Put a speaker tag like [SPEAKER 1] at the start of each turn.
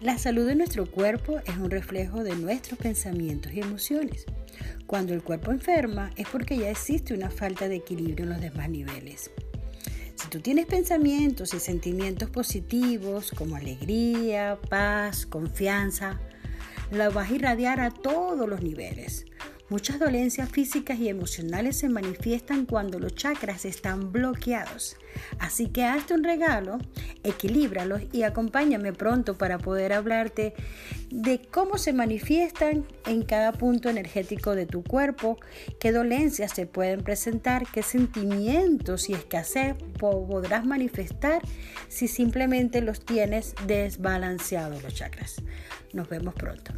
[SPEAKER 1] La salud de nuestro cuerpo es un reflejo de nuestros pensamientos y emociones. Cuando el cuerpo enferma es porque ya existe una falta de equilibrio en los demás niveles. Si tú tienes pensamientos y sentimientos positivos como alegría, paz, confianza, la vas a irradiar a todos los niveles. Muchas dolencias físicas y emocionales se manifiestan cuando los chakras están bloqueados. Así que hazte un regalo, equilíbralos y acompáñame pronto para poder hablarte de cómo se manifiestan en cada punto energético de tu cuerpo, qué dolencias se pueden presentar, qué sentimientos y escasez podrás manifestar si simplemente los tienes desbalanceados los chakras. Nos vemos pronto.